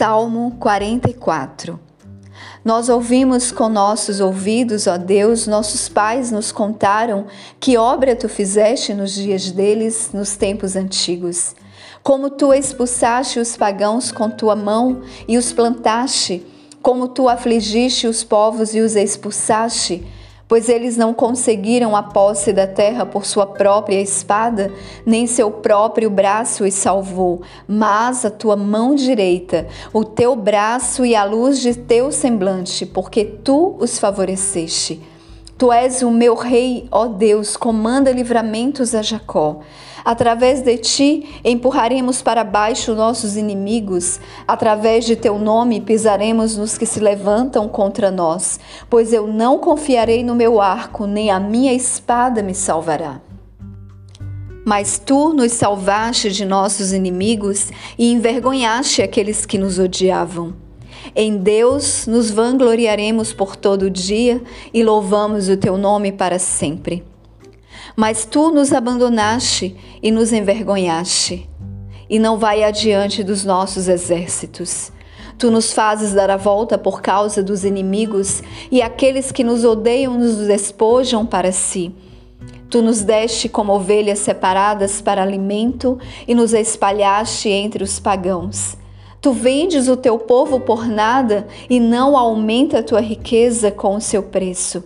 Salmo 44 Nós ouvimos com nossos ouvidos, ó Deus, nossos pais nos contaram que obra tu fizeste nos dias deles, nos tempos antigos. Como tu expulsaste os pagãos com tua mão e os plantaste, como tu afligiste os povos e os expulsaste, pois eles não conseguiram a posse da terra por sua própria espada, nem seu próprio braço os salvou, mas a tua mão direita, o teu braço e a luz de teu semblante, porque tu os favoreceste. Tu és o meu rei, ó Deus, comanda livramentos a Jacó. Através de ti empurraremos para baixo nossos inimigos, através de teu nome pisaremos nos que se levantam contra nós, pois eu não confiarei no meu arco, nem a minha espada me salvará. Mas tu nos salvaste de nossos inimigos e envergonhaste aqueles que nos odiavam. Em Deus nos vangloriaremos por todo o dia e louvamos o teu nome para sempre. Mas tu nos abandonaste e nos envergonhaste, e não vai adiante dos nossos exércitos. Tu nos fazes dar a volta por causa dos inimigos, e aqueles que nos odeiam nos despojam para si. Tu nos deste como ovelhas separadas para alimento e nos espalhaste entre os pagãos. Tu vendes o teu povo por nada e não aumenta a tua riqueza com o seu preço.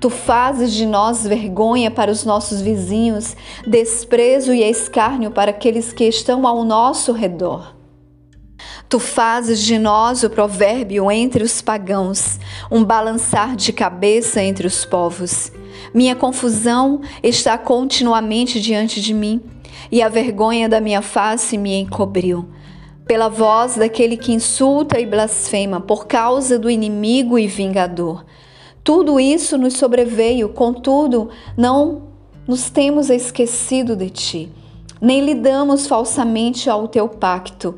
Tu fazes de nós vergonha para os nossos vizinhos, desprezo e escárnio para aqueles que estão ao nosso redor. Tu fazes de nós o provérbio entre os pagãos, um balançar de cabeça entre os povos. Minha confusão está continuamente diante de mim, e a vergonha da minha face me encobriu. Pela voz daquele que insulta e blasfema, por causa do inimigo e vingador. Tudo isso nos sobreveio, contudo, não nos temos esquecido de ti, nem lidamos falsamente ao teu pacto.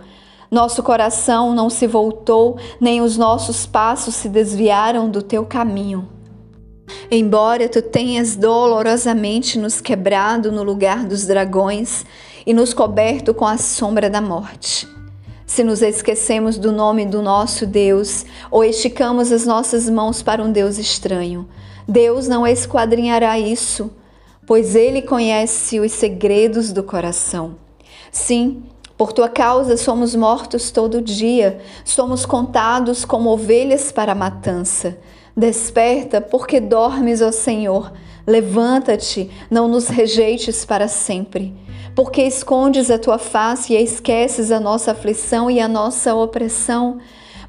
Nosso coração não se voltou, nem os nossos passos se desviaram do teu caminho. Embora tu tenhas dolorosamente nos quebrado no lugar dos dragões e nos coberto com a sombra da morte. Se nos esquecemos do nome do nosso Deus ou esticamos as nossas mãos para um Deus estranho, Deus não esquadrinhará isso, pois Ele conhece os segredos do coração. Sim, por tua causa somos mortos todo dia, somos contados como ovelhas para a matança. Desperta, porque dormes, ó Senhor. Levanta-te, não nos rejeites para sempre. Porque escondes a tua face e esqueces a nossa aflição e a nossa opressão?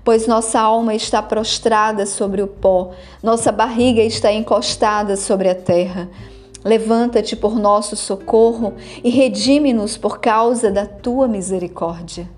Pois nossa alma está prostrada sobre o pó, nossa barriga está encostada sobre a terra. Levanta-te por nosso socorro e redime-nos por causa da tua misericórdia.